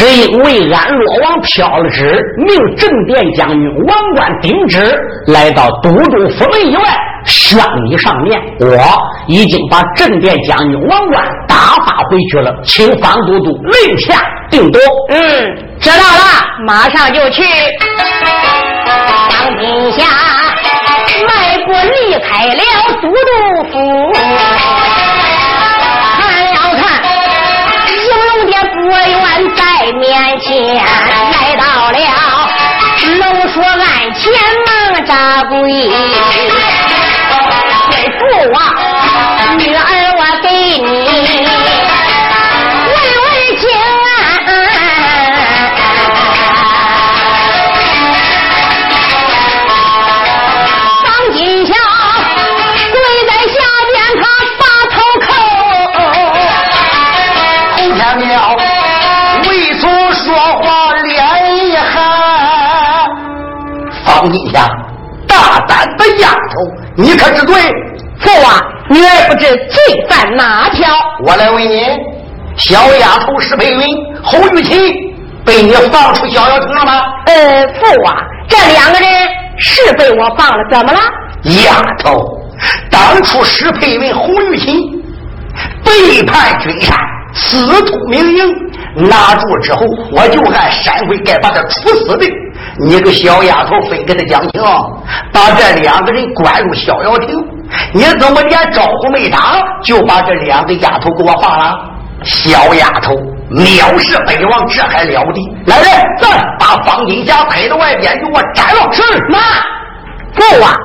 只因为安洛王飘了旨，命镇殿将军王冠顶旨来到都督府门以外，宣你上面。我已经把镇殿将军王冠打发回去了，请方都督令下定夺。嗯，知道了，马上就去。当今下迈步离开了来到了都说俺前忙扎跪，方金霞，大胆的丫头，你可知罪？父啊，女儿不知罪犯哪条？我来问你，小丫头石佩云、侯玉琴被你放出逍遥城了吗？呃，父啊，这两个人是被我放了，怎么了？丫头，当初石佩云、侯玉琴背叛君山，私通明营，拿住之后，我就按山规该把他处死的。你个小丫头，非跟他讲情，把这两个人关入逍遥亭，你怎么连招呼没打，就把这两个丫头给我放了？小丫头，藐视北王，这还了得！来人，走，把方金霞推到外边，给我斩了！是妈，够啊，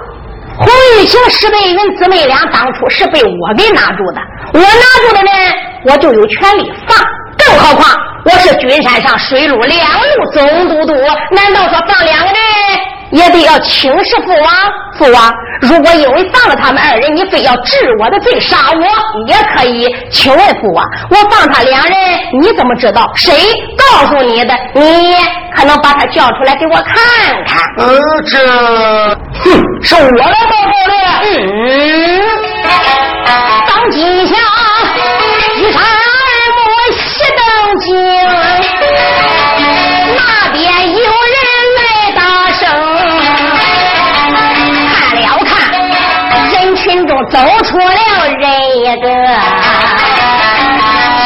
洪玉清、石贝云姊妹俩当初是被我给拿住的，我拿住的呢，我就有权利放。更何况我是君山上水陆两路总督督，难道说放两个人也得要请示父王？父王，如果因为放了他们二人，你非要治我的罪杀我，也可以。请问父王，我放他两人，你怎么知道？谁告诉你的？你可能把他叫出来给我看看。呃，这哼，是我来报告的。嗯，当今下中走出了人一个，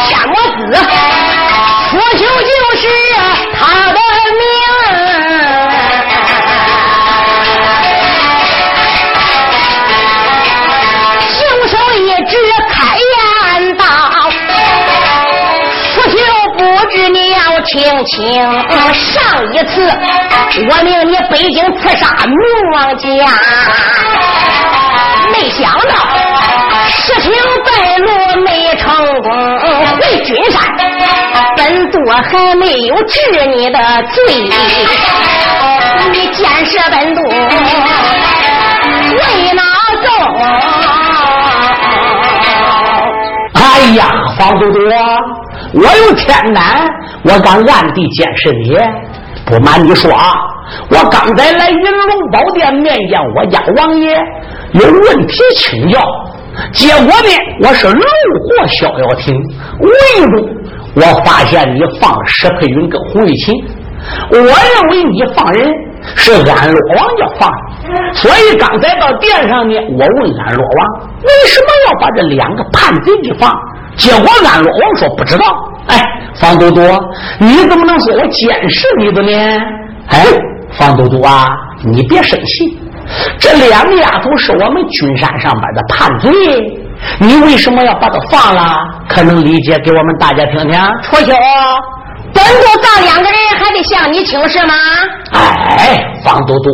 天魔子，楚秋就是他的名。凶手一直开言道：“楚秋不知你要听清，上一次我命你北京刺杀明王家，没想到事情败露没成功，回君山，本督还没有治你的罪，你见识本督为哪走？哎呀，方都督，我有天难，我敢暗地监视你。不瞒你说啊，我刚才来云龙宝殿面见我家王爷，有问题请教。结果呢，我是路过逍遥亭，无意中我发现你放石佩云跟洪玉琴，我认为你放人是安洛王要放，所以刚才到殿上呢，我问安洛王为什么要把这两个叛贼给放，结果安洛王说不知道。哎，方都督，你怎么能说我监视你的呢？哎，方都督啊，你别生气，这两个丫头是我们君山上边的叛贼，你为什么要把她放了？可能理解给我们大家听听。楚秋，本督咱两个人还得向你请示吗？哎，方都督，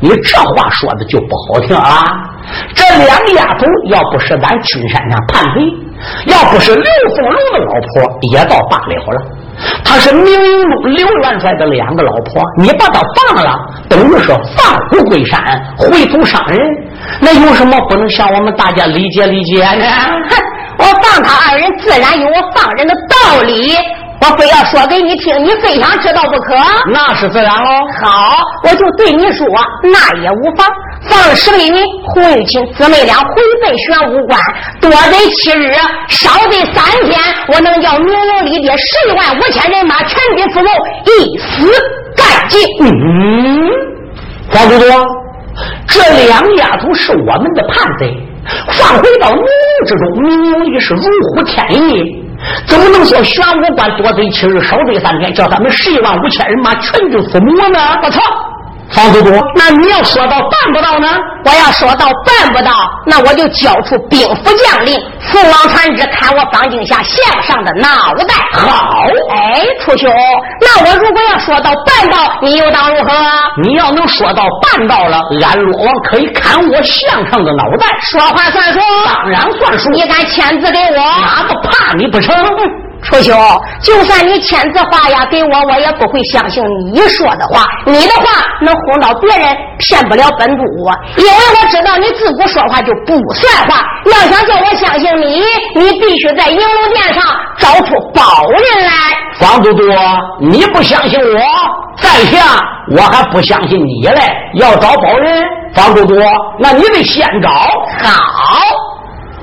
你这话说的就不好听啊。这两个丫头要不是咱君山上叛贼，要不是刘凤龙的老婆，也倒罢了了。她是明英路刘元帅的两个老婆，你把他放了，等于说放虎归山，回头伤人。那有什么不能向我们大家理解理解呢？哼，我放他二人自然有我放人的道理，我非要说给你听，你非想知道不可。那是自然喽。好，我就对你说，那也无妨。放十倍云，洪玉琴姊妹俩回奔玄武关，多得七日，少得三天，我能叫明营里的十一万五千人马全军覆没，一死干净。嗯，黄都督，这两丫头是我们的叛贼，放回到明营之中，明营里是如虎添翼。怎么能说玄武关多贼七日，少贼三天，叫他们十一万五千人马全军覆没呢？不错。方都督，那你要说到办不到呢？我要说到办不到，那我就交出兵符将令，父王传旨，砍我方静下线上的脑袋。好，哎，楚兄，那我如果要说到办到，你又当如何？你要能说到办到了，俺罗王可以砍我项上的脑袋。说话算数，当然算数。你敢签字给我？哪个怕你不成？楚兄，就算你签字画押给我，我也不会相信你说的话。你的话能哄到别人，骗不了本督我，因为我知道你自古说话就不算话。要想叫我相信你，你必须在银龙殿上找出宝人来。方都督，你不相信我，在下我还不相信你嘞。要找宝人，方都督，那你得先找。好，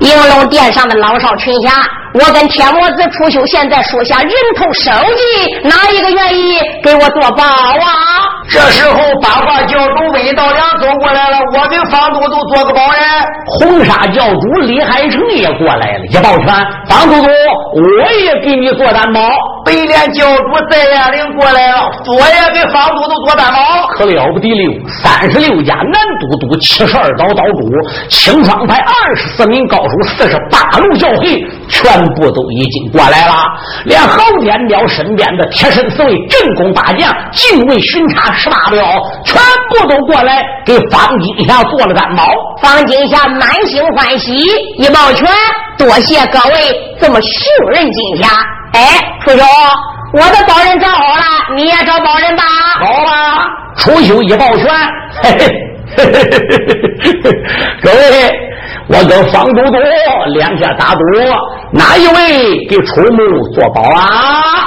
银龙殿上的老少群侠。我跟天魔子楚修现在属下人头收集，哪一个愿意给我做保啊？这时候八卦教主魏道良走过来了，我跟方都督做个保人。红沙教主李海成也过来了，一抱拳，方都督，我也给你做担保。北连教主在燕岭过来了，我也给方都督做担保。可了不得了，三十六家南都督，七十二岛岛主，青霜派二十四名高手，四十八路教会，全。部都已经过来了，连侯天彪身边的贴身四位、镇宫八将、禁卫巡查十八镖，全部都过来给方金霞做了担保。方金霞满心欢喜，一抱拳，多谢各位这么信任金霞。哎，楚修，我的保人找好了，你也找保人吧。好吧，楚修一抱拳，嘿嘿嘿嘿嘿嘿，各位。我跟方都督两下打赌，哪一位给楚木做保啊？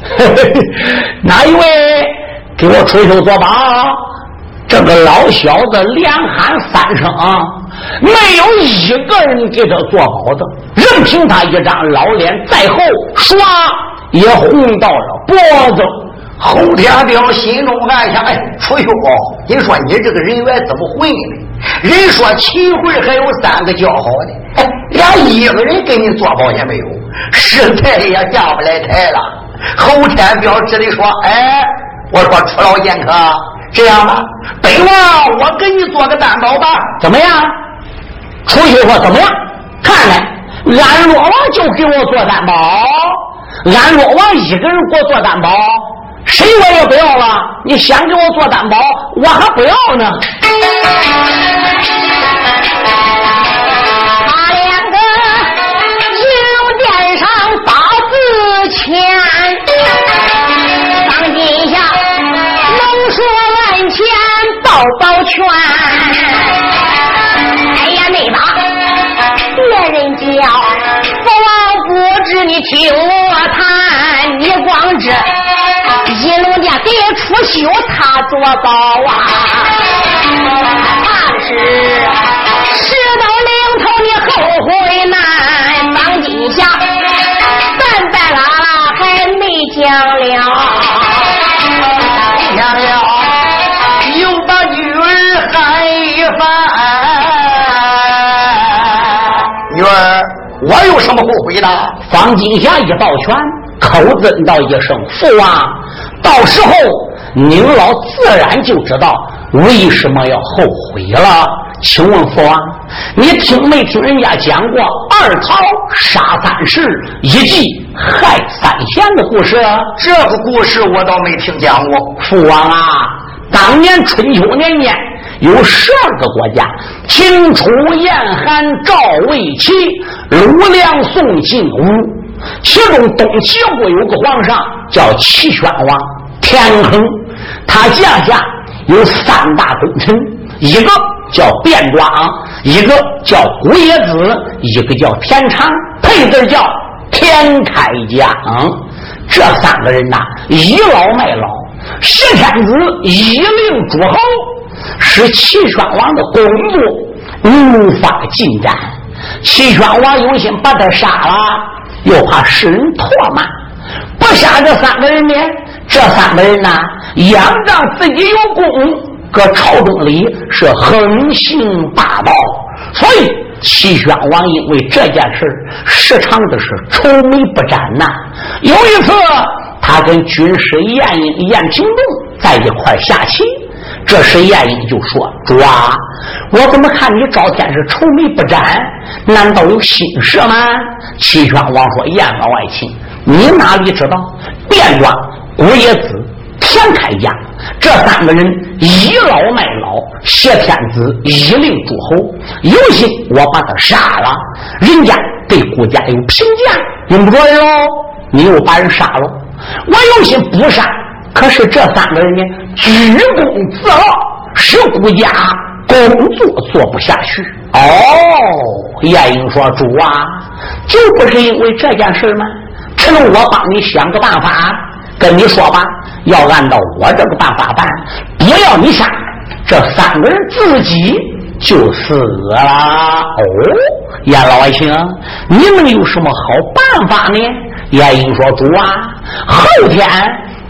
哪一位给我楚秀做保？这个老小子连喊三声，啊没有一个人给他做保的，任凭他一张老脸再厚，唰也红到了脖子。侯天彪心中暗想：哎，楚秀，你说你这个人缘怎么混呢？人说秦桧还有三个交好的，哎连一个人给你做保也没有，实在也下不来台了。侯天彪只得说：“哎，我说楚老剑客，这样吧，本王我给你做个担保吧，怎么样？”楚秀说：“怎么样？看来，俺罗王就给我做担保，俺罗王一个人给我做担保。”谁我也不要了，你先给我做担保，我还不要呢。他两个银龙殿上八字签，当今下能说万千道保全。哎呀，没吧？别人叫父王不知，你听我谈，你光知。金龙殿给出修，他做保啊！怕是事到临头你后悔难。方金霞，半半拉拉还没讲了，讲了又把女儿喊一番。女儿，我有什么后悔的？方金霞一抱拳，口尊道一声：“父王。”到时候您老自然就知道为什么要后悔了。请问父王，你听没听人家讲过二桃杀三士，一计害三贤的故事？这个故事我倒没听讲过。父王啊，当年春秋年间有十二个国家：秦、楚、燕、韩、赵、魏、齐、鲁、梁、宋、晋、吴。其中东齐国有个皇上叫齐宣王，田横。他家下有三大功臣，一个叫卞庄，一个叫古冶子，一个叫田常，配字叫田开疆。这三个人呐，倚老卖老。十天子一令诸侯，使齐宣王的工作无法进展。齐宣王有心把他杀了，又怕世人唾骂，不杀这三个人呢？这三个人呢，仰仗自己有功，搁朝中里是横行霸道，所以齐宣王因为这件事时常的是愁眉不展呐。有一次，他跟军师晏婴、晏平东在一块下棋，这时晏婴就说：“主啊，我怎么看你赵天是愁眉不展？难道有心事吗？”齐宣王说：“晏老爱卿，你哪里知道？卞庄。”郭野子、田开家这三个人倚老卖老，挟天子以令诸侯，有心我把他杀了，人家对顾家有评价，用不着人喽。你又把人杀了，我有心不杀，可是这三个人呢，居功自傲，使顾家工作做不下去。哦，晏婴说：“主啊，就不是因为这件事吗？臣我帮你想个办法。”跟你说吧，要按照我这个办法办，不要你杀，这三个人自己就死了。哦，燕老爱卿，你们有什么好办法呢？晏婴说：“主啊，后天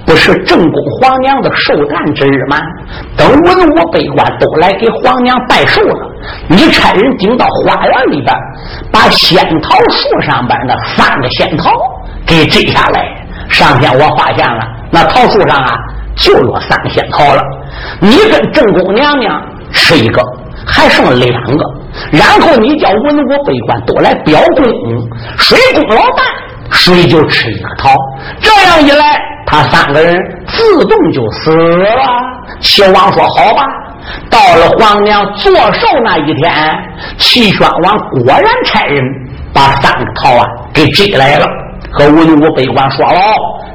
不是正宫皇娘的寿诞之日吗？等文武百官都来给皇娘拜寿了，你差人顶到花园里边，把仙桃树上边那三个仙桃给摘下来。”上天我发现了，那桃树上啊就落三个仙桃了。你跟正宫娘娘吃一个，还剩两个。然后你叫文武百官都来表功，谁功劳大，谁就吃一个桃。这样一来，他三个人自动就死了。齐王说：“好吧。”到了皇娘做寿那一天，齐宣王果然差人把三个桃啊给摘来了。和文武百官说喽，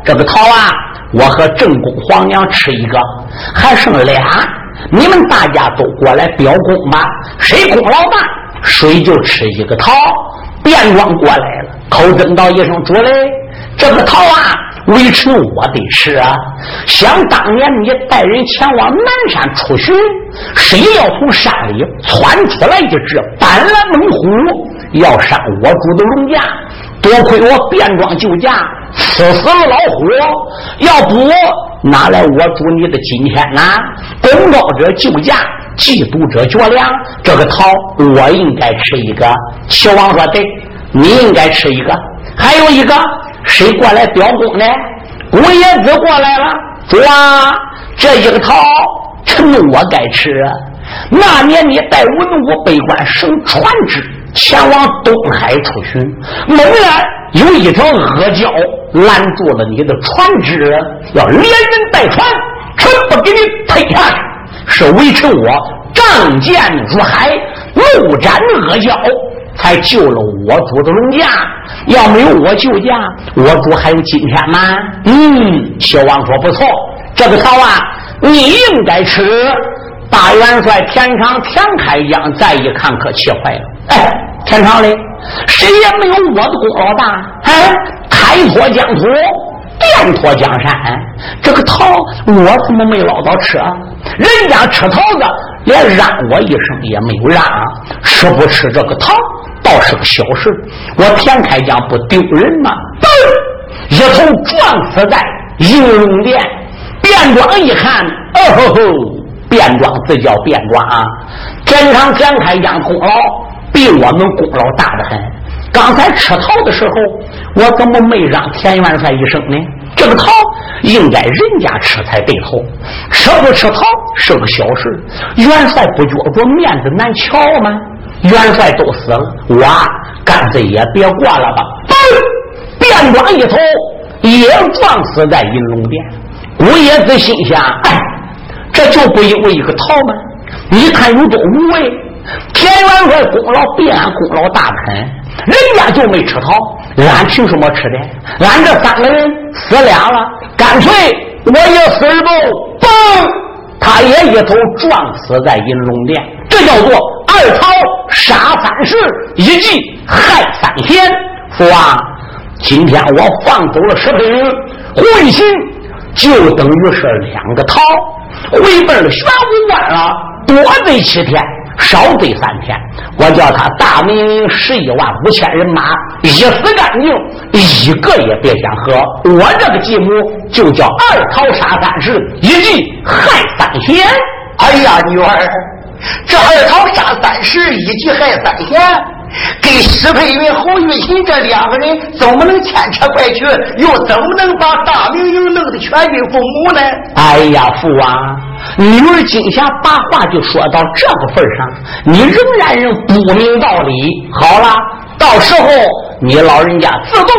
这个桃啊，我和正宫皇娘吃一个，还剩俩，你们大家都过来表功吧。谁功劳大，谁就吃一个桃。便装过来了，口尊道一声：“主嘞，这个桃啊，微臣我得吃啊。想当年你带人前往南山出巡，谁要从山里窜出来一只斑斓猛虎，要伤我主的龙家。”多亏我变装救驾，刺死了老虎。要不哪来我主你的今天呢？功高者救驾，嫉妒者绝粮。这个桃我应该吃一个。齐王说：“对，你应该吃一个。还有一个，谁过来表功呢？古爷子过来了。主啊，这一个桃，臣我该吃。那年你带文武百官升船只。”前往东海出巡，猛然有一条恶蛟拦住了你的船只，要连人带船，全部给你推下去。是维持我仗剑入海，怒斩恶蛟，才救了我主的龙驾。要没有我救驾，我主还有今天吗？嗯，小王说不错，这个桃啊，你应该吃。大元帅田长田开江再一看，可气坏了。哎，田常嘞，谁也没有我的功劳大。哎，开拓疆土，垫拓江山，这个桃我怎么没捞到吃啊？人家吃桃子连让我一声也没有让，吃不吃这个桃倒是个小事。我田开江不丢人吗？一头撞死在应龙殿。变装一看，哦吼吼！变装自叫变装啊，田常田开江功劳比我们功劳大的很。刚才吃桃的时候，我怎么没让田元帅一声呢？这个桃应该人家吃才对头，吃不吃桃是个小事。元帅不觉着面子难瞧吗？元帅都死了，我干脆也别过了吧。变装一头也撞死在银龙殿。吴爷子心想：哎。这就不因为一个桃吗？你看有多无谓！田元帅功劳比俺功劳大的很，人家就没吃桃，俺凭什么吃的？俺这三个人死俩了，干脆我也死一不？嘣！他也一头撞死在银龙殿。这叫做二桃杀三士，一计害三贤。父啊，今天我放走了石佩云，胡一就等于是两个桃。回奔了玄武关了，多得七天，少对三天。我叫他大明营十一万五千人马一死干净，一个也别想活。我这个继母就叫二桃杀三十，一计害三贤。哎呀，女儿，这二桃杀三十，一计害三贤。跟石佩云、侯玉琴这两个人怎么能牵扯怪去？又怎么能把大明营弄得全军覆没呢？哎呀，父王，女儿今下把话就说到这个份上，你仍然人不明道理。好了，到时候你老人家自动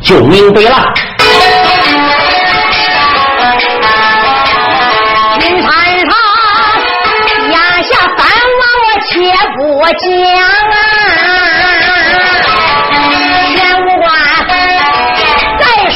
就明白了。云山上眼下三王，我且不讲啊。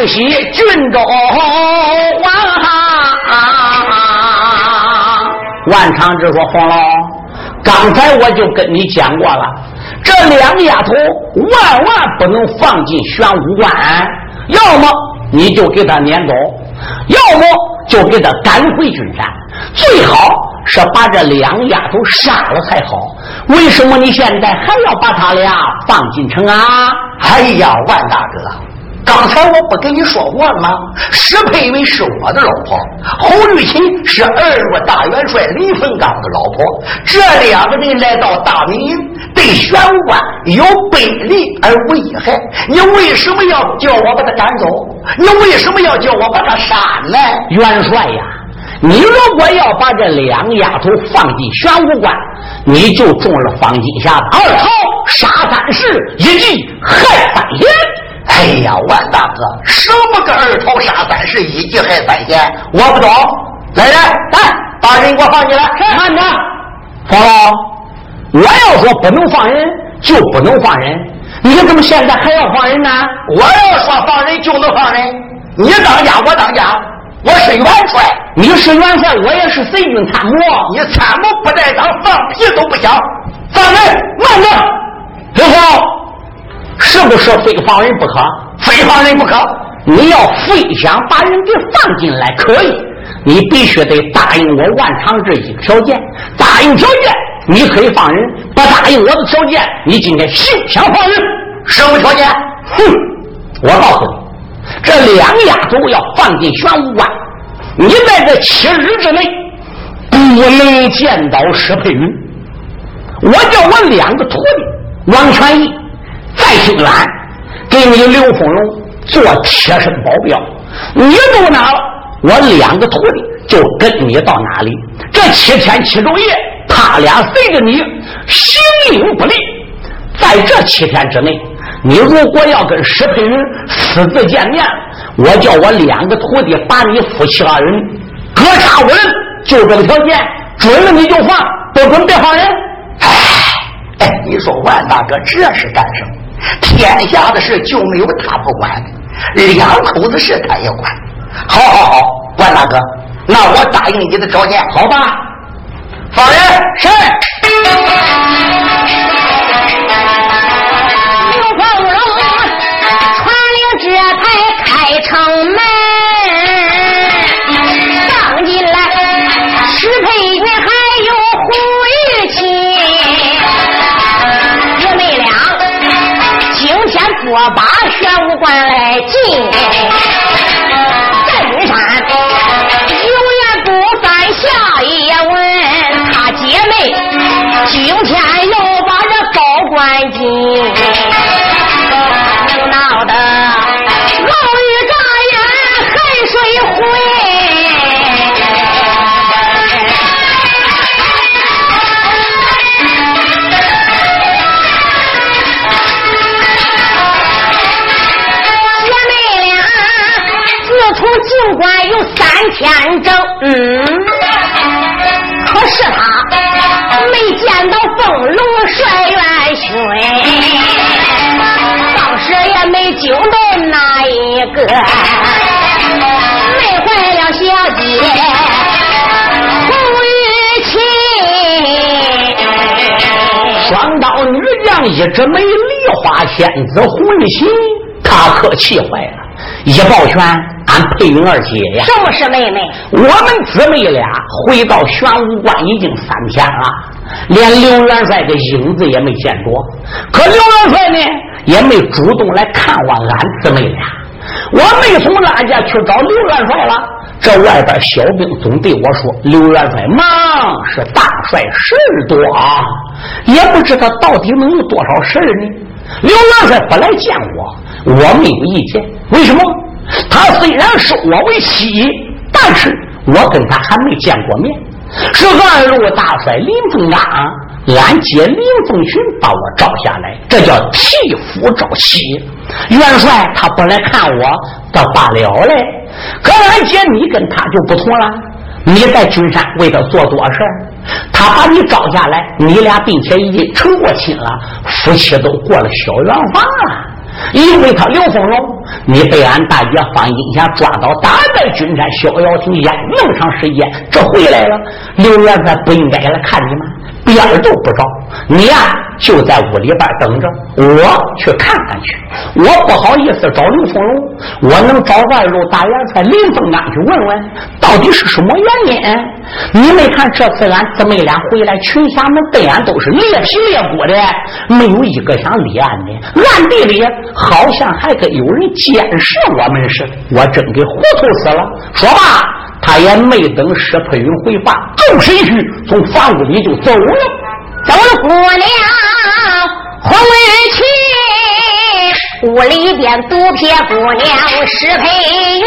世袭郡中王，万长志说：“黄老，刚才我就跟你讲过了，这两个丫头万万不能放进玄武关，要么你就给他撵走，要么就给他赶回军山，最好是把这两丫头杀了才好。为什么你现在还要把他俩放进城啊？哎呀，万大哥！”刚才我不跟你说过了吗？石佩云是我的老婆，侯玉琴是二路大元帅李凤刚的老婆。这两个人来到大明营，对玄武关有背离而无一害。你为什么要叫我把他赶走？你为什么要叫我把他杀呢？元帅呀，你如果要把这两丫头放进玄武关，你就中了方金霞的二套杀三世，一计害三爷。哎呀，万大哥，什么个二头杀三十，一计害三贤？我不懂。来人，来，把人给我放进来。慢着，方老，我要说不能放人，就不能放人。你怎么现在还要放人呢？我要说放人就能放人。你当家，我当家。我是元帅，你是元帅，我也是随军参谋。你参谋不带当，放屁都不响。放人，慢着，刘峰。是不是非放人不可？非放人不可！你要非想把人给放进来，可以，你必须得答应我万长志一个条件。答应条件，你可以放人；不答应我的条件，你今天休想放人。什么条件？哼！我告诉你，这两丫头要放进玄武关，你在这七日之内不能见到石佩云。我叫我两个徒弟王全义。再兴远，给你刘凤龙做贴身保镖。你住哪了，我两个徒弟就跟你到哪里。这七天七昼夜，他俩随着你形影不离。在这七天之内，你如果要跟石佩云私自见面，我叫我两个徒弟把你夫妻二人格杀无人。就这个条件，准了你就放，不准别放人。哎，哎，你说万大哥这是干什么？天下的事就没有他不管的，两口子事他也管。好，好，好，关大哥，那我答应你的条件，好吧？放人，是。刘凤荣传令这才开城门，玄武关来进，镇山永远不犯下一问。他姐妹今天要把这高官进，天正，嗯，可是他没见到凤龙帅元勋，当时也没惊动哪一个，累坏了小姐。洪玉琴，双刀女将一直没梨花仙子红玉琴，他可气坏了。一抱拳，俺佩云二姐呀，什么是妹妹？我们姊妹俩回到玄武关已经三天了，连刘元帅的影子也没见着。可刘元帅呢，也没主动来看望俺姊妹俩。我没从俺家去找刘元帅了。这外边小兵总对我说：“刘元帅忙是大帅事多啊，也不知道到底能有多少事呢。”刘元帅不来见我。我没有意见，为什么？他虽然收我为妻，但是我跟他还没见过面。是二路大帅林凤刚，俺姐林凤群把我招下来，这叫替夫招妻。元帅他不来看我，倒罢了嘞。可俺姐你跟他就不同了，你在君山为他做多事他把你招下来，你俩并且已经成过亲了，夫妻都过了小圆房了。因为他刘凤龙，你被俺大姐方金霞抓到，打在军山逍遥亭淹那么长时间，这回来了，刘元帅不应该来看你吗？边儿都不着，你呀就在屋里边等着，我去看看去。我不好意思找刘凤荣，我能找外路大元帅林凤刚去问问，到底是什么原因？你没看这次俺姊妹俩回来，群侠们对俺都是裂皮裂骨的，没有一个想立案的，暗地里好像还跟有人监视我们似的。我真给糊涂死了。说吧。他也没等石佩云回话，够身去从房屋里就走了，走了姑娘红玉琴，屋里边独撇姑娘石佩云，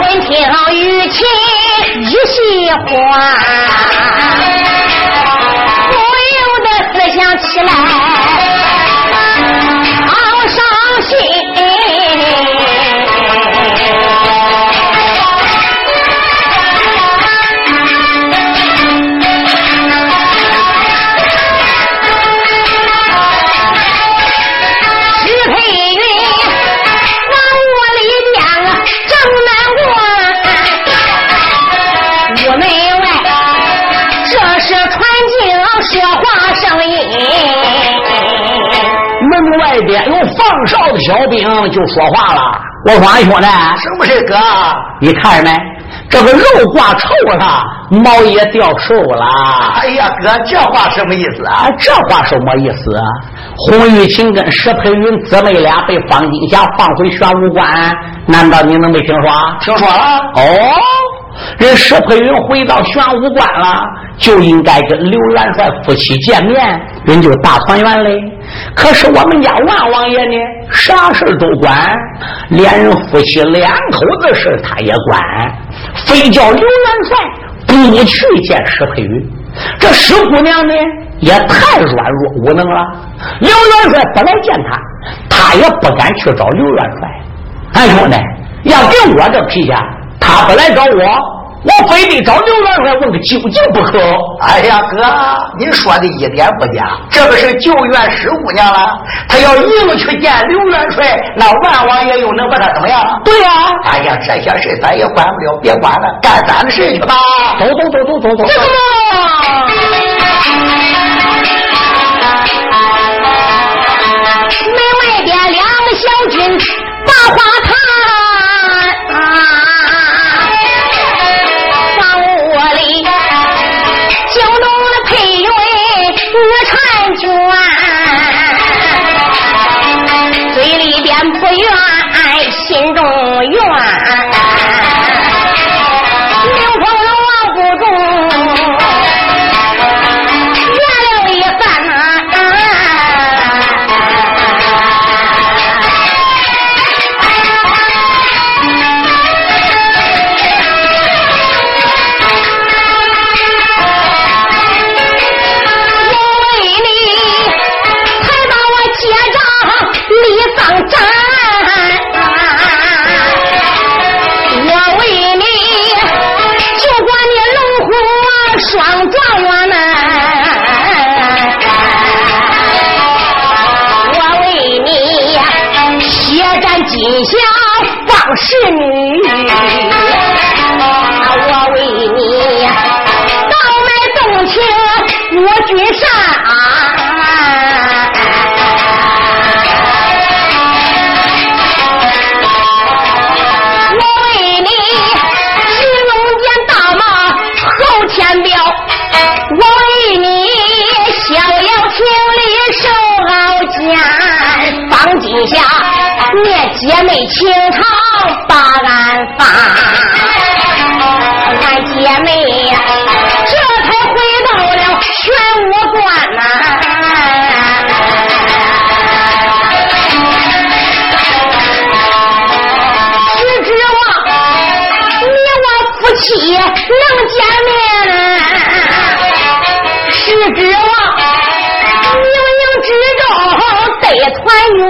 闻听玉琴一席话，不由得思想起来。小兵就说话了：“我说俺兄弟，什么事哥？你看着没？这个肉挂臭了，毛也掉瘦了。哎呀，哥，这话什么意思啊？这话什么意思？洪玉琴跟石佩云姊妹俩被方金霞放回玄武关，难道你能没听说？听说了。哦，人石佩云回到玄武关了，就应该跟刘元帅夫妻见面，人就大团圆嘞。”可是我们家万王爷呢，啥事都管，连人夫妻两口子事他也管，非叫刘元帅不去见石佩云。这石姑娘呢，也太软弱无能了。刘元帅不来见他，他也不敢去找刘元帅。哎兄弟，要给我这脾气，他不来找我。我非得找刘元帅问个究竟不可。哎呀，哥，您说的一点不假，这不是救援十姑娘了？他要硬去见刘元帅，那万王爷又能把他怎么样？对呀。哎呀，这些事咱也管不了，别管了，干咱的事去吧。走走走走走走。走门外边两个小军能见面，十指望；冥冥之中得团圆，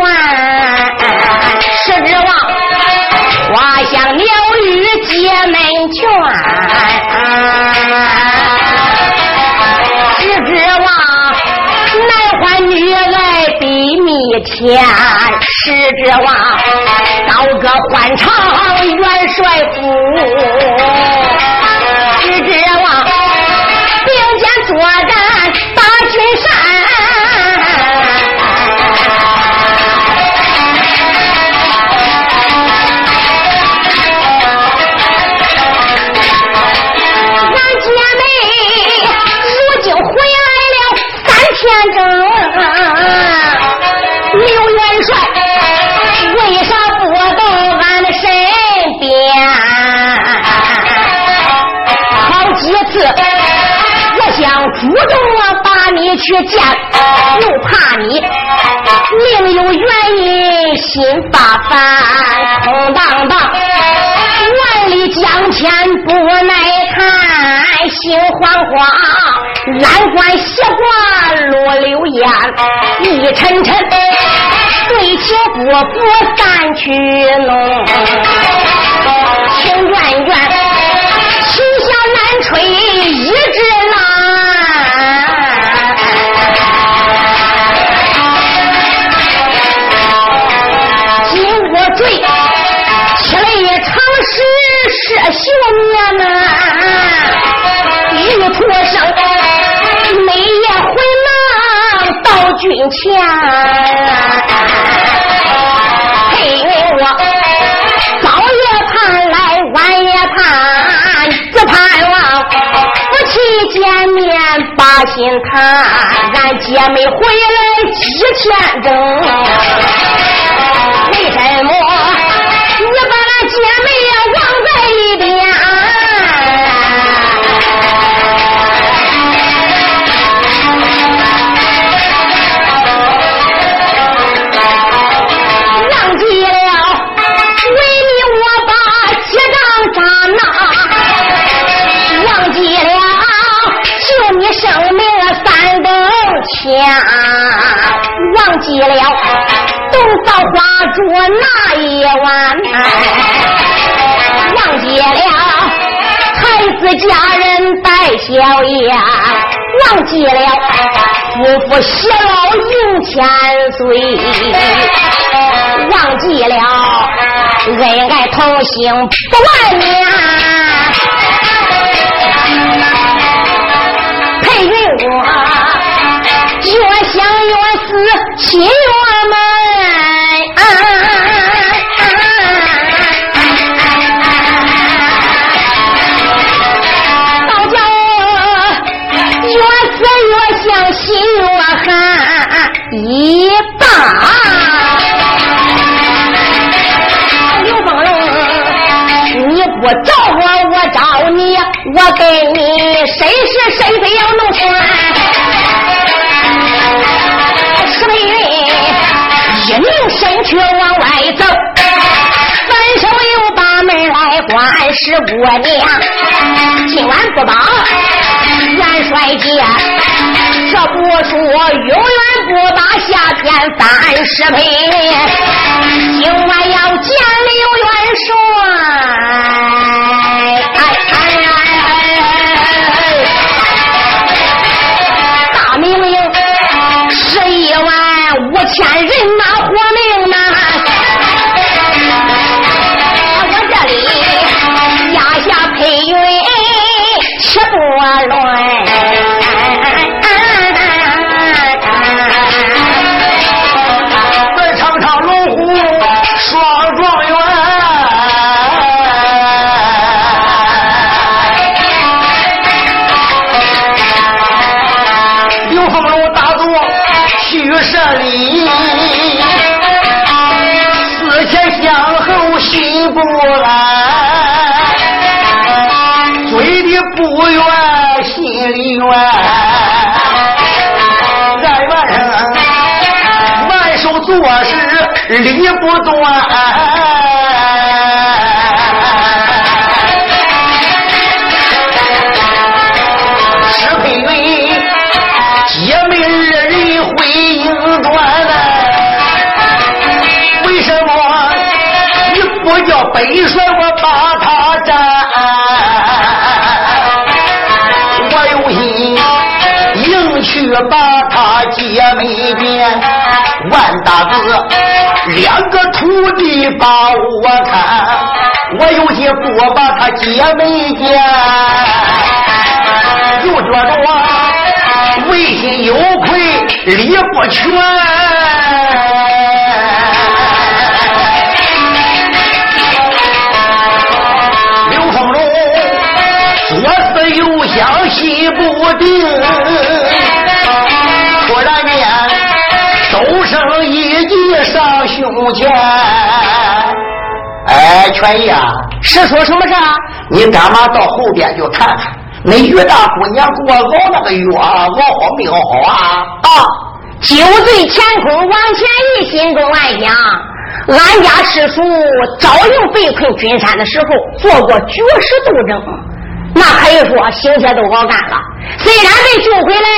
十指望；花香鸟语结门眷，十指望；男欢女爱比蜜甜，十指望；刀歌欢唱元帅府。我想主动把你去见，又怕你另有原因心发烦，空荡荡，万里江天不耐看，心慌慌，蓝关斜挂落流烟，一沉沉。对情不不散去弄，情愿愿，情下难吹一只这些年呐，日头上每夜回廊到军前，陪我早也盼来晚也盼，只盼望夫妻见面把心谈。俺姐妹回来几天整。钱，忘记了洞房花烛那一晚，忘记了孩子家人带笑颜，忘记了夫妇偕老迎千岁，忘记了恩爱同心不万年。我亲我们，倒叫越思越想心越寒。一把刘邦龙，你不找我，我找你，我给你谁是谁非要弄全。一命身躯往外走，反手又把门来关。十姑娘，今晚不保元帅见，这不说永远不打下天三十倍。今晚要见刘元帅。理不断，施佩梅，姐妹二人会姻断，为什么你不叫背甩？我把他占，我用心赢去把他姐妹变，万大哥。两个徒弟把我看，我有些不把他姐妹见，又觉着我问心有愧，理不全。刘凤龙左思右想，心不定，突然间手生上胸前。哎，权义啊，是说什么事啊？你干嘛到后边去看看？那于大姑娘给我熬那个药，熬好没熬好啊？哦，酒醉乾坤，王权义心中暗想：俺家师叔早应被困君山的时候，做过绝世斗争。那可以说行些都好干了，虽然被救回来，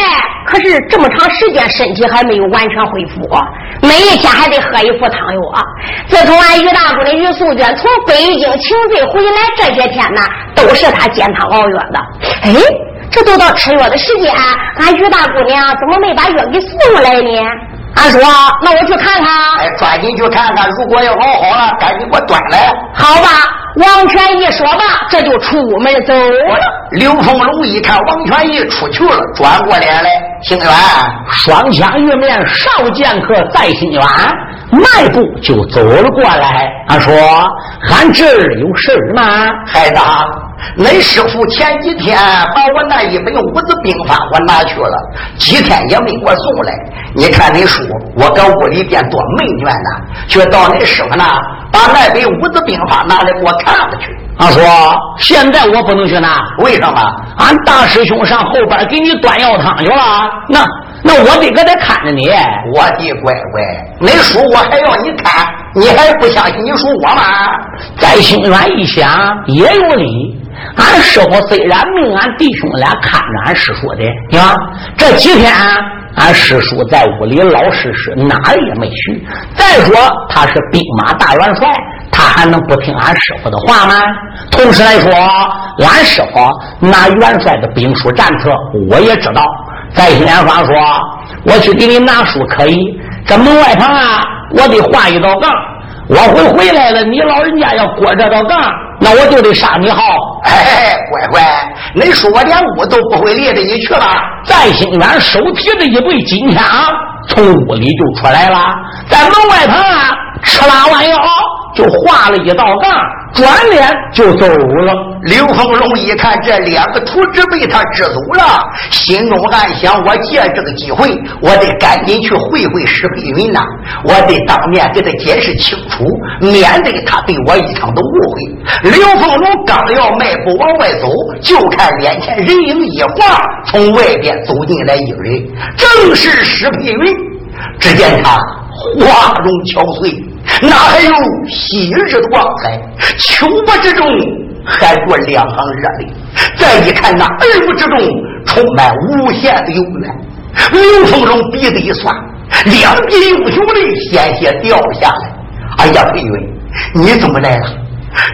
可是这么长时间身体还没有完全恢复，每一天还得喝一副汤药。自从俺于大姑的于素娟从北京请罪回来，这些天呢，都是他煎汤熬药的。哎，这都到吃药的时间，俺于大姑娘怎么没把药给送来呢？俺说，那我去看看。哎，抓紧去看看，如果要熬好了，赶紧给我端来。好吧，王全义说罢，这就出门走了。刘凤龙一看王全义出去了，转过脸来，心远双枪玉面，少剑客在心远，迈步就走了过来。俺说，俺这儿有事儿吗？孩子。恁师傅前几天把我那一本《五子兵法》我拿去了，几天也没给我送来。你看恁叔，我搁屋里边多闷怨呐，却到恁师傅那把那本《五子兵法》拿来给我看了去。他说：“现在我不能去拿，为什么？俺大师兄上后边给你端药汤去了。那那我得搁这看着你。我的乖乖，恁书我还要你看，你还不相信你说我吗？在心软一想，也有理。”俺师傅虽然命俺弟兄俩看着俺师叔的，你看这几天俺师叔在屋里老实实，哪儿也没去。再说他是兵马大元帅，他还能不听俺师傅的话吗？同时来说，俺师傅那元帅的兵书战策我也知道。在西安方说，我去给你拿书可以，这门外旁啊，我得画一道杠。我回回来了，你老人家要过这道杠。那我就得杀你好，哎，乖乖，恁说我连屋都不会离着你去了。在心远手提着一对金枪，从屋里就出来了，在门外旁啊，吃拉完药就画了一道杠。转脸就走了。刘凤龙一看这两个徒弟被他支走了，心中暗想：我借这个机会，我得赶紧去会会石佩云呐！我得当面给他解释清楚，免得他对我一场的误会。刘凤龙刚要迈步往外走，就看眼前人影一晃，从外边走进来一个人，正是石佩云。只见他花容憔悴。哪还有昔日的光彩？秋波之中还过两行热泪。再一看那耳目之中充满无限的幽怨。刘凤荣鼻子一酸，两滴英雄泪险些掉下来。哎呀，佩云，你怎么来了？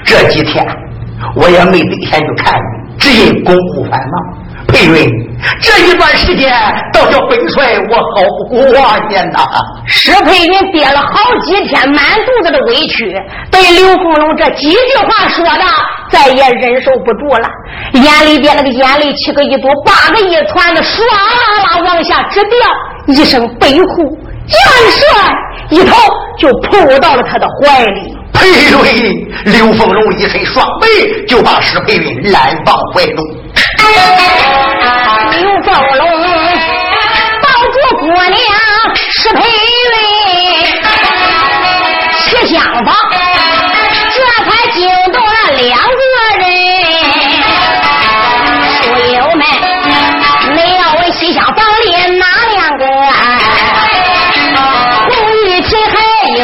这几天我也没得闲去看你，只因公务繁忙。佩云，这一段时间倒叫本帅我好不过年呐！石佩云憋了好几天满肚子的委屈，被刘凤荣这几句话说的，再也忍受不住了，眼里边那个眼泪七个一堵，八个一团的，唰啦啦往下直掉，一声悲呼：“元帅！”一头就扑到了他的怀里。佩云，刘凤荣一伸双臂，就把石佩云揽抱怀中。刘凤龙抱住姑娘是配对，西厢房这才惊动了两个人。书友们，你要问西厢房里哪两个？胡玉琴还有刘。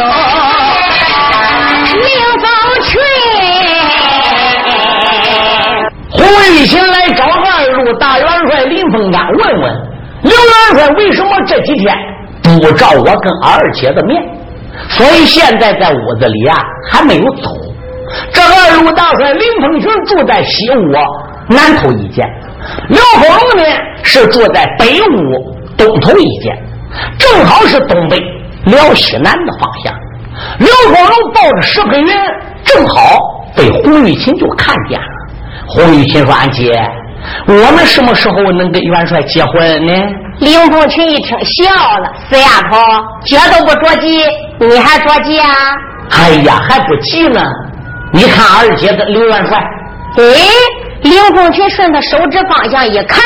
玉琴来。大元帅林凤丹问问刘元帅为什么这几天不照我跟二姐的面，所以现在在屋子里啊还没有走。这二路大帅林凤群住在西屋南头一间，刘凤龙呢是住在北屋东头一间，正好是东北辽西南的方向。刘凤龙抱着石佩云，正好被洪玉琴就看见了。洪玉琴说：“俺姐。”我们什么时候能跟元帅结婚呢？林凤群一听笑了：“死丫头，姐都不着急，你还着急啊？”哎呀，还不急呢！你看二姐跟刘元帅。哎，林凤群顺他手指方向一看，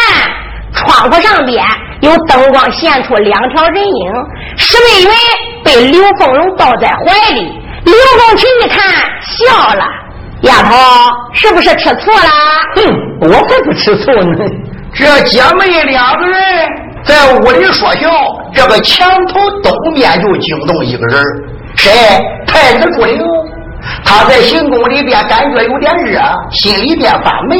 窗户上边有灯光现出两条人影，石美云被刘凤荣抱在怀里。刘凤群一看，笑了。丫头，是不是吃醋了？哼，我才不吃醋呢。这姐妹两个人在屋里说笑，这个墙头东面就惊动一个人，谁？太子朱灵。他在行宫里边感觉有点热，心里边发闷。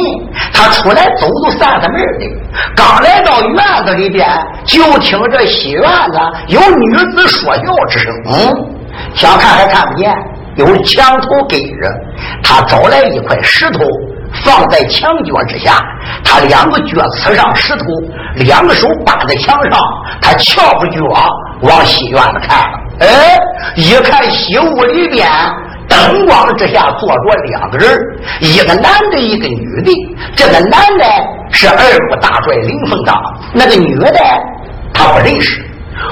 他出来走走散散门的，刚来到院子里边，就听这西院子有女子说笑之声。嗯，想看还看不见。有墙头跟着，他找来一块石头放在墙角之下，他两个脚刺上石头，两个手扒在墙上，他翘着脚往西院子看了。哎，一看西屋里边灯光之下坐着两个人，一个男的，一个女的。这个男的是二路大帅林凤刚，那个女的他不认识。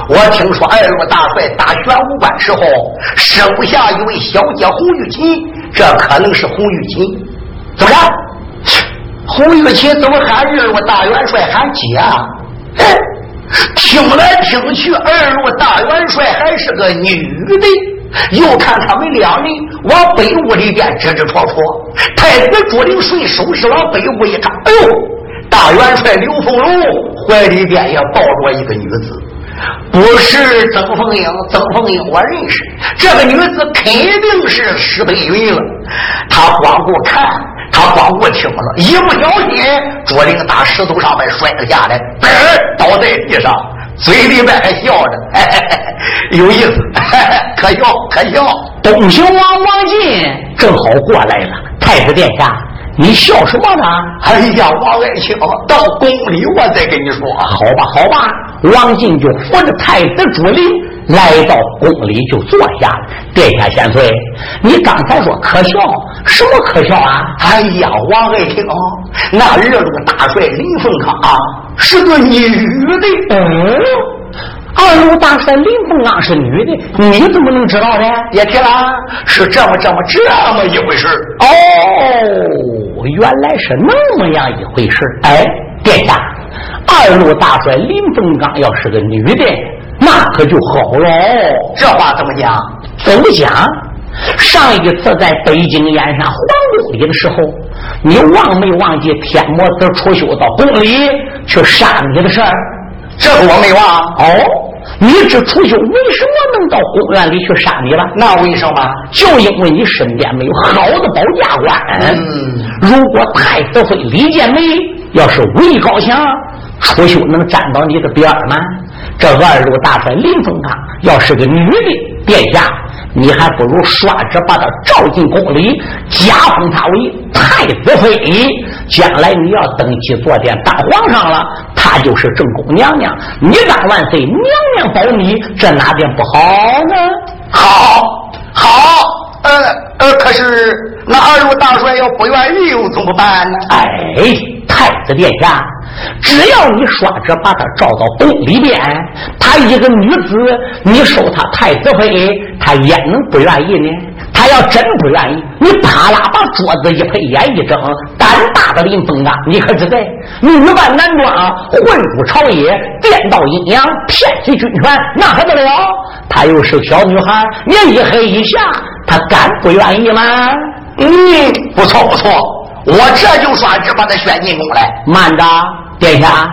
我听说二路大帅打玄武关时候，手下一位小姐洪玉琴，这可能是洪玉琴。怎么着？洪玉琴怎么喊二路大元帅喊姐啊？听来听去，二路大元帅还是个女的。又看他们两人往北屋里边支支戳戳，太子朱灵顺手势往北屋一看，哎呦，大元帅刘凤龙怀里边也抱着一个女子。不是曾凤英，曾凤英我认识，这个女子肯定是石佩云了。他光顾看，他光顾听了，一不小心，卓灵打石头上面摔了下来，嘣倒在地上，嘴里边还笑着，有意思，可笑可笑。东行王王进正好过来了，太子殿下。你笑什么呢？哎呀，王爱卿，到宫里我再跟你说。好吧，好吧。王进就扶着太子朱灵来到宫里就坐下了。殿下千岁，你刚才说可笑，什么可笑啊？哎呀，王爱卿，那二路大帅林凤康是个女的。嗯，二路大帅林凤刚是女的，你怎么能知道的？别提了，是这么这么这么一回事哦。原来是那么样一回事哎，殿下，二路大帅林凤刚要是个女的，那可就好喽。这话怎么讲？怎么讲？上一次在北京燕山皇宫里的时候，你忘没忘记天魔子出修到宫里去杀你的事儿？这个我没忘。哦。你这出修为什么能到公园里去杀你了？那为什么？就因为你身边没有好的保驾官。嗯，如果太子妃李建梅要是武艺高强，楚修能站到你的边儿吗？这二路大帅林凤刚要是个女的，殿下。你还不如刷着把他召进宫里，加封他为太子妃。将来你要登基坐殿当皇上了，他就是正宫娘娘。你当万岁，娘娘保你，这哪点不好呢？好，好，呃呃，可是那二路大帅要不愿意，又怎么办呢？哎，太子殿下。只要你刷着把他召到宫里边，他一个女子，你收他太子妃，他也能不愿意呢？他要真不愿意，你啪啦把桌子一拍，眼一睁，胆大的林峰啊，你可知道？女扮男装，混入朝野，颠倒阴阳，骗取军权，那还得了？她又是小女孩，你一黑一下，她敢不愿意吗？嗯，不错不错，我这就刷纸把她选进宫来。慢着。殿下，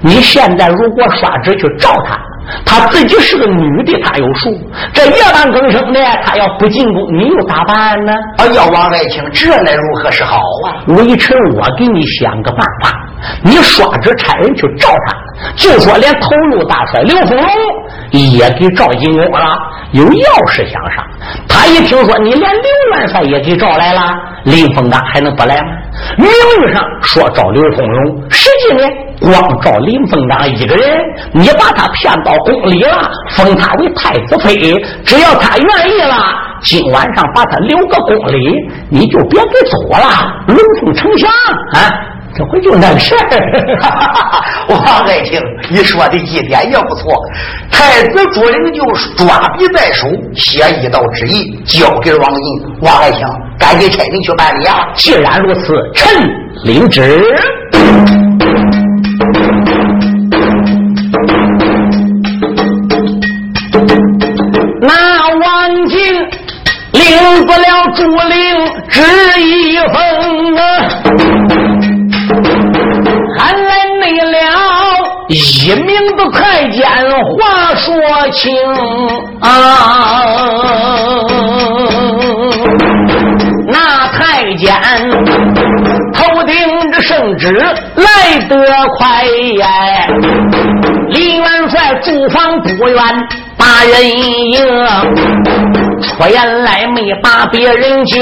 你现在如果刷纸去照她，她自己是个女的，她有数。这夜半更生的，她要不进宫，你又咋办呢？哎呀，王爱卿，这来如何是好啊？微臣，我给你想个办法，你刷纸差人去照她，就说连头路大帅刘丰龙也给召进宫了，有要事相商。他一听说你连刘元帅也给召来了，林凤刚还能不来吗？名义上说召刘丰龙，实际呢，光召林凤刚一个人，你把他骗到宫里了，封他为太子妃，只要他愿意了，今晚上把他留个宫里，你就别给走了，龙凤丞相啊！这回就那个事儿，王爱卿，你说的一点也不错。太子朱灵就抓笔在手，写一道旨意交给王印。王爱卿，赶紧差人去办理啊！既然如此，臣领旨。那王静领不了朱灵旨一封啊。一名的太监话说清。啊，那太监头顶着圣旨来得快呀，李元帅住房不远，把人迎。出言来没把别人叫，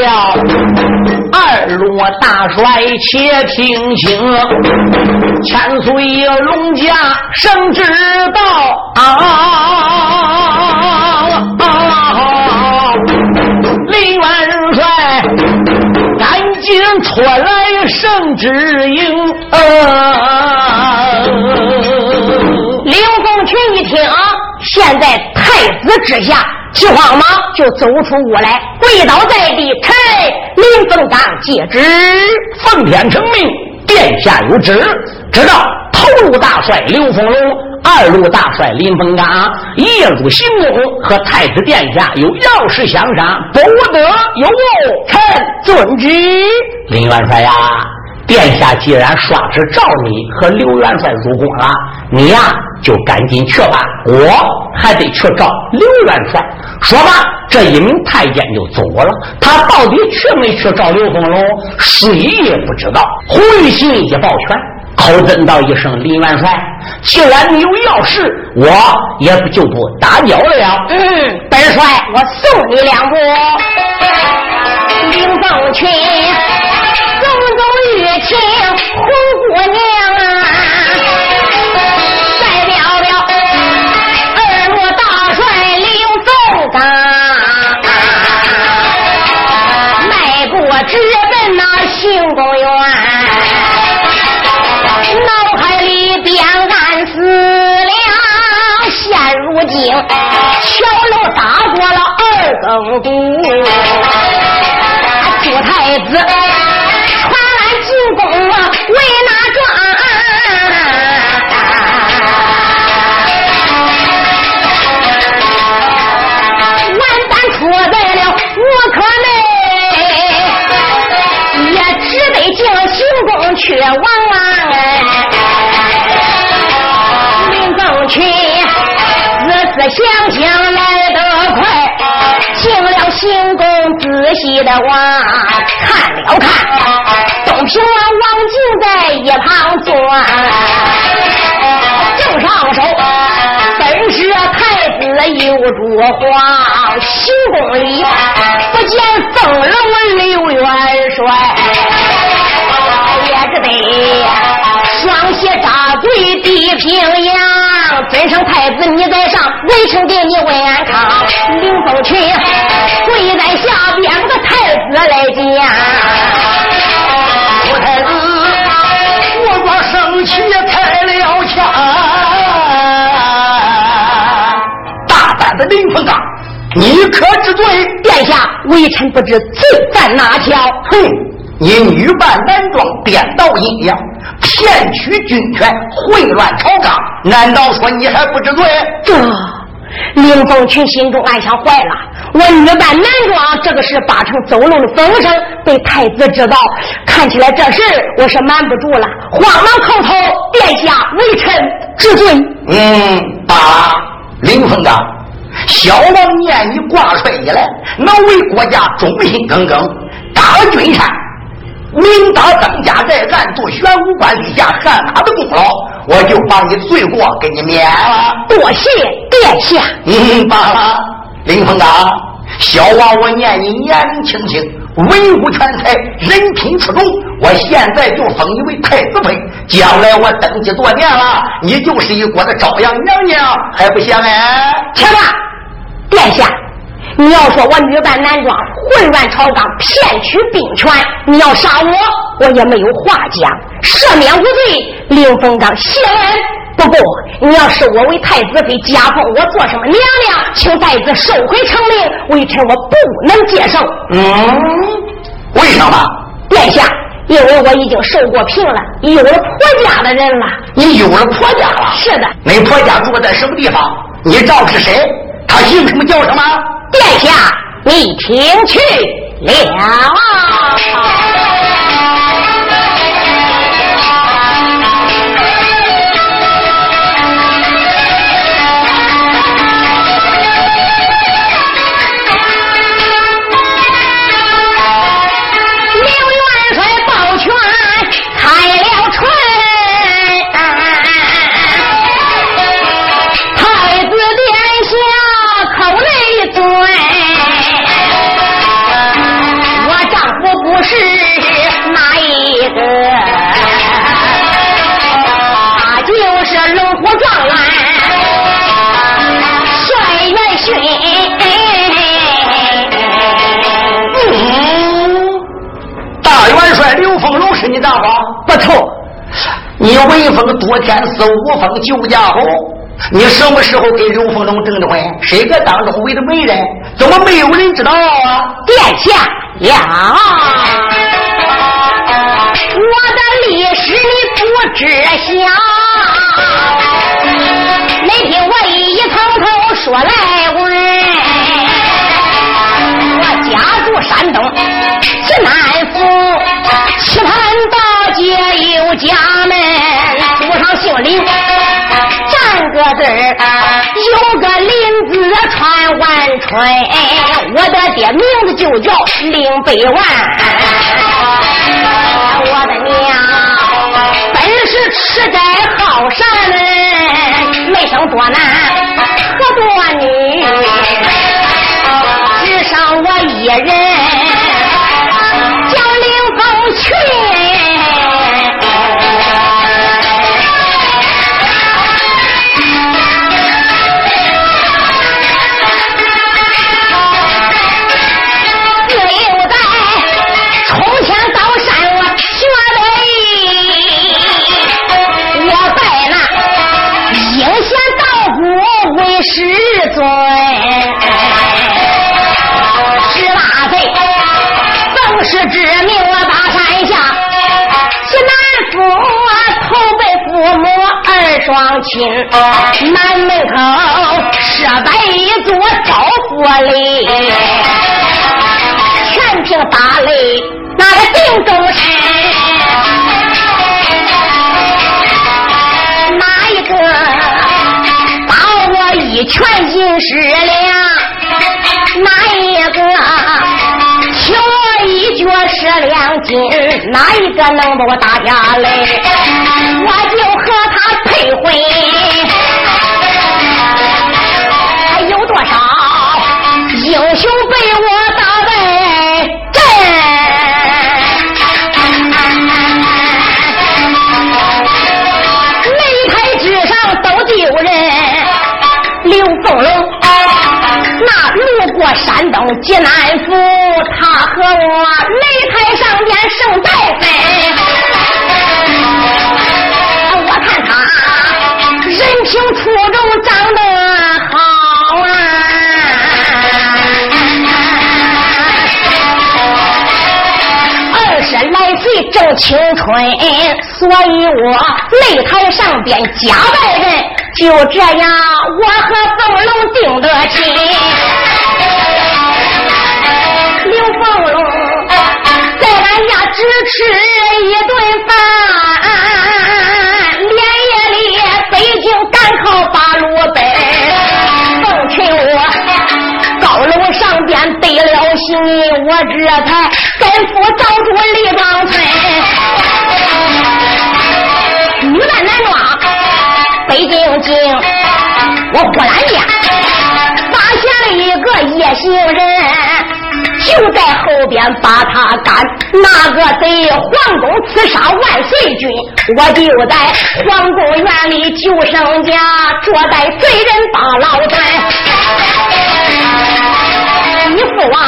二路大帅且听清，千岁龙家圣旨到，李元帅赶紧出来圣旨迎。林凤群一听，现在太子之下。急慌忙就走出屋来，跪倒在地，臣林凤刚接旨，奉天承命，殿下有旨，知道头路大帅刘凤龙，二路大帅林凤刚夜入行宫，和太子殿下有要事相商，不得有误。臣遵旨，林元帅呀。殿下既然刷旨召你和刘元帅入宫了，你呀就赶紧去吧，我还得去找刘元帅。说罢，这一名太监就走了，他到底去没去找刘凤龙，谁也不知道。胡玉信一抱拳，口尊道一声：“林元帅，既然你有要事，我也不就不打搅了。”嗯，本帅我送你两步，林凤群。月情红姑如今桥楼打过了二更鼓，想想来得快，进了行宫仔细的望，看了看。东平王王静在一旁坐，正上手，本是太子有主皇，行宫里不见僧人刘元帅，得双膝扎跪地平阳，尊上太子你在上，微臣给你问安康。林凤群跪在下边，个太子来见。气开了枪，大胆的林凤刚，你可知罪？殿下，微臣不知罪在哪条。哼，你女扮男装，颠倒阴阳，骗取军权，混乱朝纲，难道说你还不知罪？这。林凤群心中暗想：坏了，我女扮男装，这个事八成走漏了风声，被太子知道，看起来这事我是瞒不住了。慌忙叩头：“殿下，微臣知罪。”嗯，罢了，林凤刚，小王念你挂帅以来，能为国家忠心耿耿，打了军山，明打当家在，暗做玄武关立下汗马的功劳。我就把你罪过给你免了。多谢殿下。嗯，罢了，林峰啊，小王我念你年龄轻轻，文武全才，人品出众，我现在就封你为太子妃。将来我登基多年了，你就是一国的朝阳娘娘，还不行哎？停吧，殿下。你要说我女扮男装，混乱朝纲，骗取兵权，你要杀我，我也没有话讲，赦免无罪，令凤刚谢恩。不过你要收我为太子妃，加封我做什么娘娘，请太子收回成命，微臣我不能接受。嗯，为什么？殿下，因为我已经受过聘了，有了婆家的人了。你有了婆家了？是的。你婆家住在什么地方？你丈夫是谁？他姓什么叫什么？殿下，你听去了。错，你威风多天似五峰救家侯，你什么时候跟刘凤龙证的婚？谁个当中为的媒人？怎么没有人知道啊？殿下呀，我的历史你不知晓。没听我一一从头说来闻。我家住山东济南家门，祖上姓林，占个字儿，有个林字传万春。我的爹名字就叫林百万，我的娘本是吃斋好善人，没生多男和多女，只剩我一人。叫林凤群十岁十八岁更是知名我大山下。西南府投奔父母儿双亲南门口设摆一座招呼里全凭打雷那个定州市哪一个一拳进十两？哪一个请我一脚吃两金？哪一个能把我打下来？我就和他。配婚还有多少英雄被我济南府，他和我擂台上边胜败分。人品出众，长得好啊！二十来岁正青春，所以我擂台上边假扮人，就这样我和凤龙定得亲。凤龙在俺家只吃一顿饭。连夜里北京赶考八路奔，奉劝我高楼上边得了信，我这才跟夫找住李庄村。女扮男装，北京京，我忽然间发现了一个夜行人。就在后边把他赶，那个贼皇宫刺杀万岁君，我就在皇宫院里救生家，坐在贼人把牢钻。你父王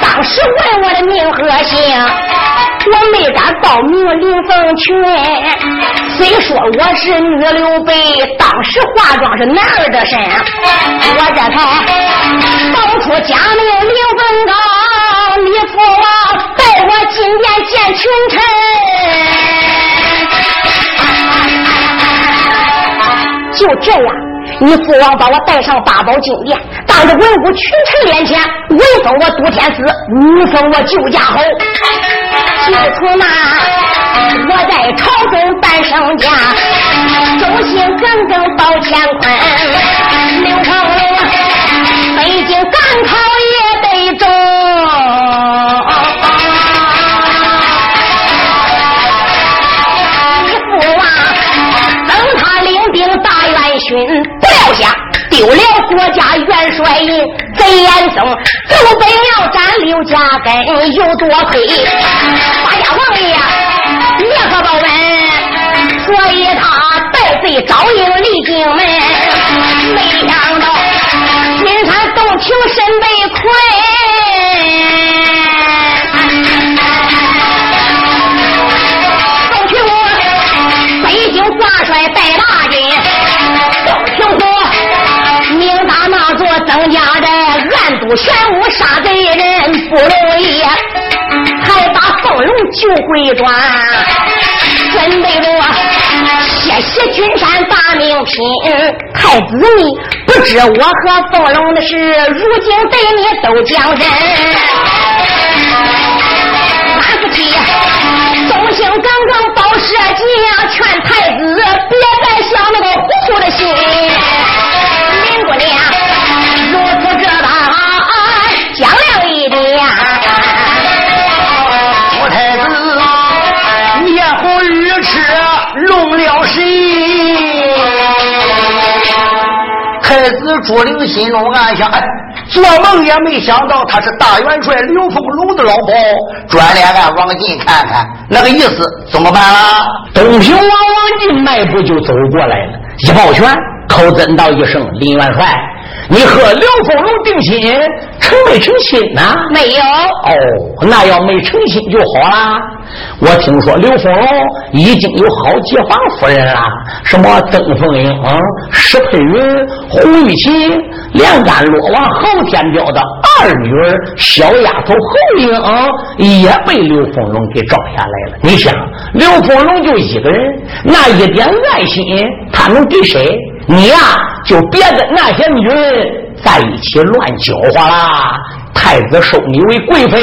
当时问我的名和姓。报名林凤群，虽说我是女刘备，当时化妆是男儿的身，我这才报出假名林凤高，你父王带我进殿见群臣，就这样。你父王把我带上八宝金殿，当着文武群臣面前，文封我都天子，武封我救家侯。起初那我在朝中半生家，忠心耿耿保乾坤。刘成龙，北京赶考丢了国家元帅印，贼严嵩就本要斩刘家根，有多亏八家王爷联合报恩，所以他带罪招应离京门，没想到金山洞庭身被困，暗度玄武杀贼人不容易，还把凤龙救回转，准备着谢谢君山大名品。太子你不知我和凤龙的事，如今对你都讲真。俺夫妻忠心耿耿报社稷，劝太子朱灵心中暗想：哎，做梦也没想到他是大元帅刘凤龙的老婆。转脸俺往近看看，那个意思怎么办啊？东平王王进迈步就走过来了，一抱拳，口尊道一声：“林元帅。”你和刘凤龙定亲，成没成亲呐？没有。哦，那要没成亲就好啦。我听说刘凤龙已经有好几房夫人了，什么曾凤英、石佩云、胡玉琴、连干罗王侯天彪的二女儿小丫头侯英，也被刘凤龙给招下来了。你想，刘凤龙就一个人，那一点爱心，他能给谁？你呀，就别跟那些女人在一起乱搅和啦。太子收你为贵妃，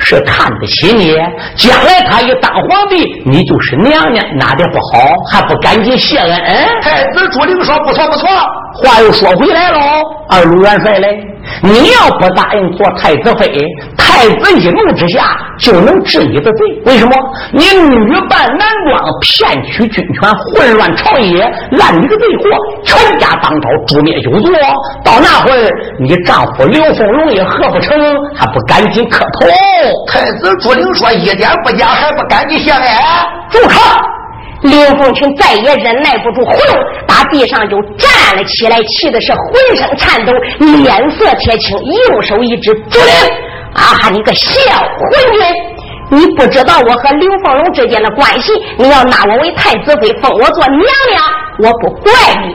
是看得起你。将来他一当皇帝，你就是娘娘，哪点不好？还不赶紧谢恩？太子朱令说：“不错不错。”话又说回来喽，二路元帅嘞。你要不答应做太子妃，太子一怒之下就能治你的罪。为什么？你女扮男装，骗取军权，混乱朝野，烂你的罪过，全家当朝诛灭九族。到那会儿，你丈夫刘凤荣也喝不成，还不赶紧磕头？太子朱灵说：“一点不假，还不赶紧下来？”住口！刘凤群再也忍耐不住，呼噜打地上就站了起来，气的是浑身颤抖，脸色铁青，右手一指：“朱灵，啊，你个小混蛋，你不知道我和刘凤龙之间的关系，你要拿我为太子妃，封我做娘娘，我不怪你。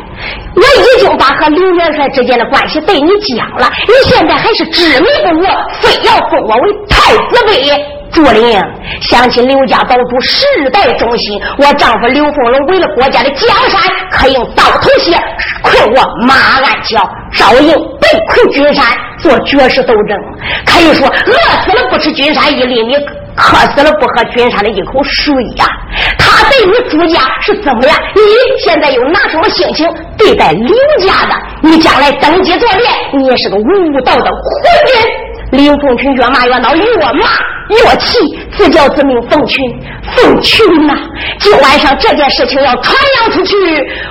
我已经把和刘元帅之间的关系对你讲了，你现在还是执迷不悟，非要封我为太子妃。”朱灵，想起刘家堡主世代忠心，我丈夫刘凤龙为了国家的江山，可用刀头血困我马鞍桥，招应被困君山，做绝世斗争，可以说饿死了不吃君山一粒米，渴死了不喝君山的一口水呀！他对你朱家是怎么样？你现在又拿什么心情对待刘家的？你将来登基做殿，你也是个无道的昏人！刘凤群越骂越恼越骂越气自叫自命凤群。凤群呐今晚上这件事情要传扬出去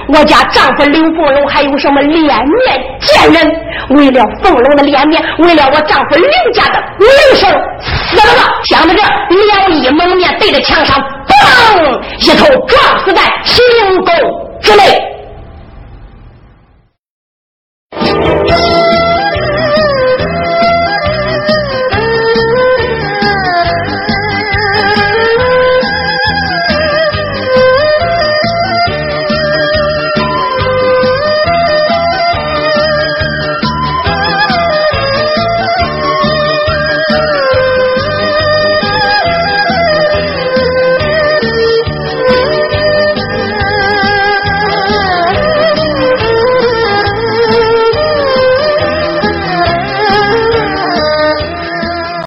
我家丈夫刘凤龙还有什么脸面见人为了凤龙的脸面为了我丈夫刘家的名声死了想到这两翼蒙面对着墙上一头撞死在行宫之内。